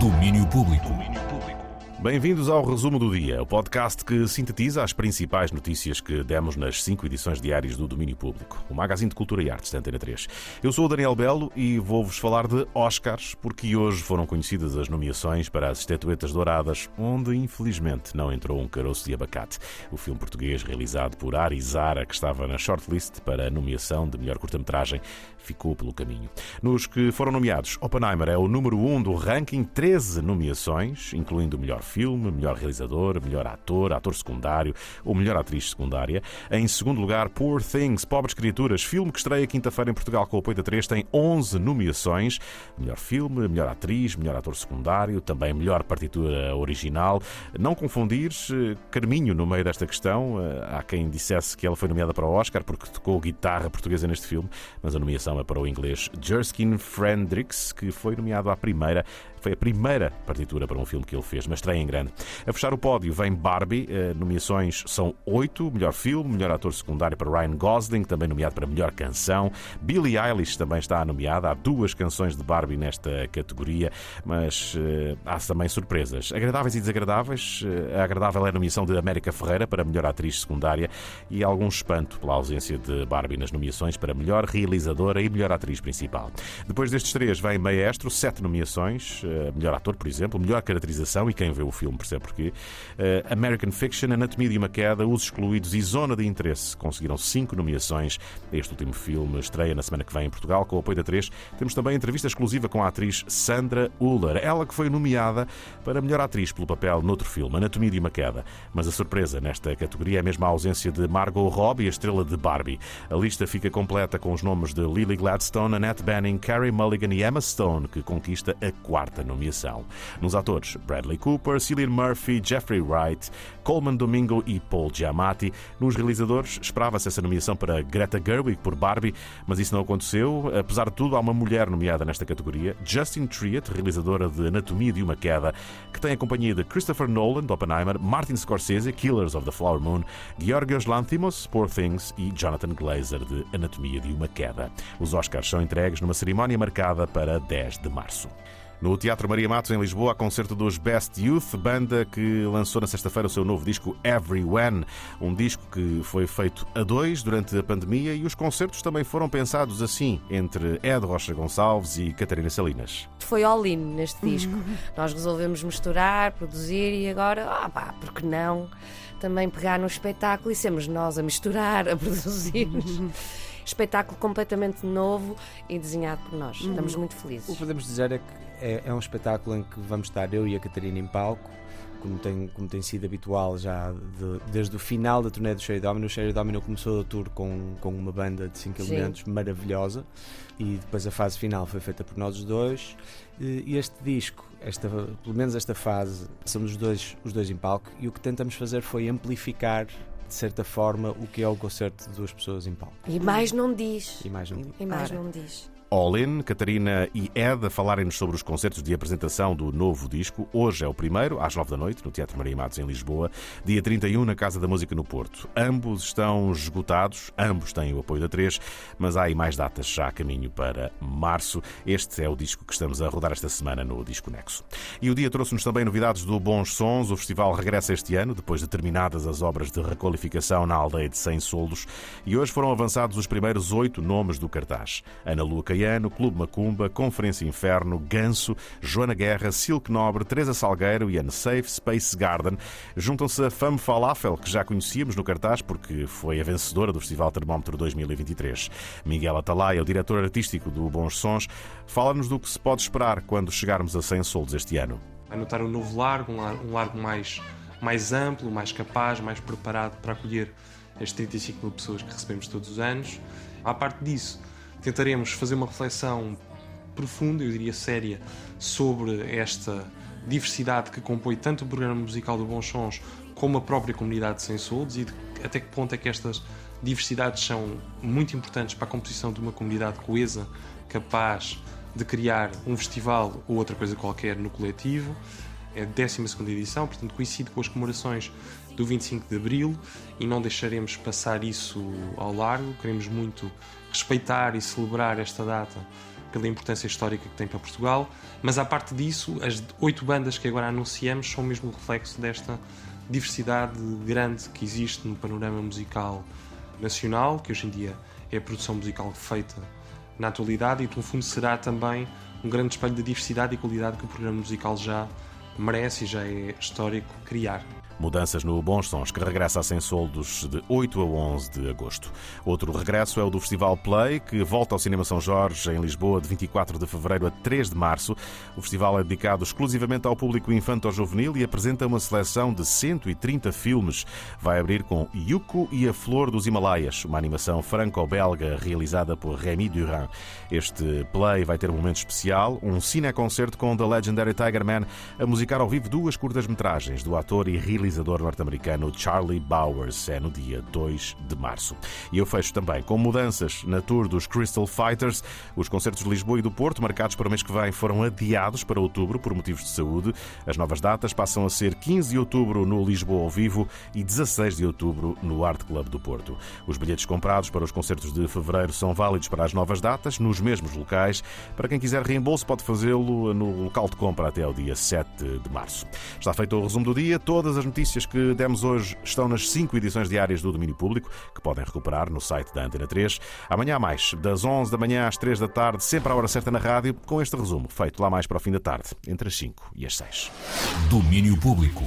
Domínio Público. Bem-vindos ao Resumo do Dia, o podcast que sintetiza as principais notícias que demos nas cinco edições diárias do Domínio Público, o magazine de cultura e artes da Antena 3. Eu sou o Daniel Belo e vou-vos falar de Oscars, porque hoje foram conhecidas as nomeações para as estatuetas douradas, onde infelizmente não entrou um caroço de abacate. O filme português realizado por Ari Zara, que estava na shortlist para a nomeação de melhor curta-metragem, ficou pelo caminho. Nos que foram nomeados, Oppenheimer é o número 1 um do ranking, 13 nomeações, incluindo o melhor filme, melhor realizador, melhor ator, ator secundário ou melhor atriz secundária. Em segundo lugar, Poor Things, Pobres Criaturas, filme que estreia quinta-feira em Portugal com o apoio da 3, tem 11 nomeações. Melhor filme, melhor atriz, melhor ator secundário, também melhor partitura original. Não confundir eh, Carminho no meio desta questão. Eh, há quem dissesse que ela foi nomeada para o Oscar porque tocou guitarra portuguesa neste filme, mas a nomeação é para o inglês Jerskin Frendrix, que foi nomeado à primeira foi a primeira partitura para um filme que ele fez, mas estreia em grande. A fechar o pódio vem Barbie. Eh, nomeações são oito: melhor filme, melhor ator secundário para Ryan Gosling, também nomeado para melhor canção. Billie Eilish também está nomeada. Há duas canções de Barbie nesta categoria, mas uh, há também surpresas. Agradáveis e desagradáveis. Uh, a agradável é a nomeação de América Ferreira para melhor atriz secundária e algum espanto pela ausência de Barbie nas nomeações para melhor realizadora e melhor atriz principal. Depois destes três vem Maestro, sete nomeações. Eh, melhor ator, por exemplo, melhor caracterização, e quem vê o filme percebe porquê. Uh, American Fiction, Anatomia de uma Queda, Os Excluídos e Zona de Interesse conseguiram cinco nomeações. Este último filme estreia na semana que vem em Portugal, com o apoio da 3. Temos também entrevista exclusiva com a atriz Sandra Uller, ela que foi nomeada para melhor atriz pelo papel noutro filme, Anatomia de uma Queda. Mas a surpresa nesta categoria é mesmo a ausência de Margot Robbie, a estrela de Barbie. A lista fica completa com os nomes de Lily Gladstone, Annette Bening, Carrie Mulligan e Emma Stone, que conquista a quarta nomeação. Nos atores, Bradley Cooper, Cillian Murphy, Jeffrey Wright, Coleman Domingo e Paul Giamatti. Nos realizadores, esperava-se essa nomeação para Greta Gerwig por Barbie, mas isso não aconteceu. Apesar de tudo, há uma mulher nomeada nesta categoria, Justin Triet, realizadora de Anatomia de uma Queda, que tem a companhia de Christopher Nolan, Oppenheimer, Martin Scorsese, Killers of the Flower Moon, Georgios Lanthimos, Poor Things e Jonathan Glazer, de Anatomia de uma Queda. Os Oscars são entregues numa cerimónia marcada para 10 de março. No Teatro Maria Matos, em Lisboa, há concerto dos Best Youth, banda que lançou na sexta-feira o seu novo disco Everyone, um disco que foi feito a dois durante a pandemia e os concertos também foram pensados assim, entre Ed Rocha Gonçalves e Catarina Salinas. Foi all-in neste disco. Nós resolvemos misturar, produzir e agora, ah pá, porque não? Também pegar no espetáculo e sermos nós a misturar, a produzir espetáculo completamente novo e desenhado por nós. Uhum. Estamos muito felizes. O que podemos dizer é que é, é, um espetáculo em que vamos estar eu e a Catarina em palco. Como tem, como tem sido habitual já de, desde o final da turnê do Sherry Domino. O Sherry Domino começou a tour com, com uma banda de 5 elementos maravilhosa e depois a fase final foi feita por nós dois. E este disco, esta, pelo menos esta fase, somos os dois, os dois em palco e o que tentamos fazer foi amplificar de certa forma, o que é o concerto de duas pessoas em palco. E mais não diz. E mais não diz. E mais não diz. All In, Catarina e Ed a falarem-nos sobre os concertos de apresentação do novo disco. Hoje é o primeiro, às nove da noite, no Teatro Maria Matos, em Lisboa. Dia 31, na Casa da Música, no Porto. Ambos estão esgotados, ambos têm o apoio da 3, mas há aí mais datas já a caminho para março. Este é o disco que estamos a rodar esta semana no Disco Nexo. E o dia trouxe-nos também novidades do Bons Sons. O festival regressa este ano, depois de terminadas as obras de requalificação na aldeia de 100 soldos. E hoje foram avançados os primeiros oito nomes do cartaz. Ana Lua Baiano, Clube Macumba, Conferência Inferno, Ganso, Joana Guerra, Silk Nobre, Teresa Salgueiro e Unsafe Space Garden. Juntam-se a Fame Falafel, que já conhecíamos no cartaz porque foi a vencedora do Festival Termómetro 2023. Miguel Atalaia, o diretor artístico do Bons Sons, fala-nos do que se pode esperar quando chegarmos a 100 soldos este ano. Vai notar um novo largo, um largo mais, mais amplo, mais capaz, mais preparado para acolher as 35 mil pessoas que recebemos todos os anos. À parte disso, tentaremos fazer uma reflexão profunda, eu diria séria, sobre esta diversidade que compõe tanto o programa musical do Bons Sons como a própria comunidade de Sem Soldos e de, até que ponto é que estas diversidades são muito importantes para a composição de uma comunidade coesa, capaz de criar um festival ou outra coisa qualquer no coletivo. É a 12 edição, portanto coincide com as comemorações do 25 de Abril e não deixaremos passar isso ao largo. Queremos muito respeitar e celebrar esta data pela importância histórica que tem para Portugal, mas à parte disso, as oito bandas que agora anunciamos são mesmo o reflexo desta diversidade grande que existe no panorama musical nacional, que hoje em dia é a produção musical feita na atualidade e, no fundo, será também um grande espelho da diversidade e qualidade que o programa musical já merece e já é histórico criar. Mudanças no Bons Sons, que regressa a Sem Soldos de 8 a 11 de agosto. Outro regresso é o do Festival Play, que volta ao Cinema São Jorge, em Lisboa, de 24 de fevereiro a 3 de março. O festival é dedicado exclusivamente ao público infanto-juvenil e apresenta uma seleção de 130 filmes. Vai abrir com Yuko e a Flor dos Himalaias, uma animação franco-belga realizada por Rémi Durand. Este Play vai ter um momento especial, um cineconcerto com The Legendary Tiger Man a musicar ao vivo duas curtas-metragens do ator e realizador realizador norte-americano Charlie Bowers. É no dia 2 de março. E eu fecho também com mudanças na tour dos Crystal Fighters. Os concertos de Lisboa e do Porto, marcados para o mês que vem, foram adiados para outubro por motivos de saúde. As novas datas passam a ser 15 de outubro no Lisboa ao vivo e 16 de outubro no Art Club do Porto. Os bilhetes comprados para os concertos de fevereiro são válidos para as novas datas, nos mesmos locais. Para quem quiser reembolso, pode fazê-lo no local de compra até ao dia 7 de março. Está feito o resumo do dia. Todas as notícias que demos hoje estão nas cinco edições diárias do domínio público, que podem recuperar no site da Antena 3. Amanhã mais, das 11 da manhã às 3 da tarde, sempre à hora certa na rádio, com este resumo feito lá mais para o fim da tarde, entre as 5 e as 6. Domínio Público.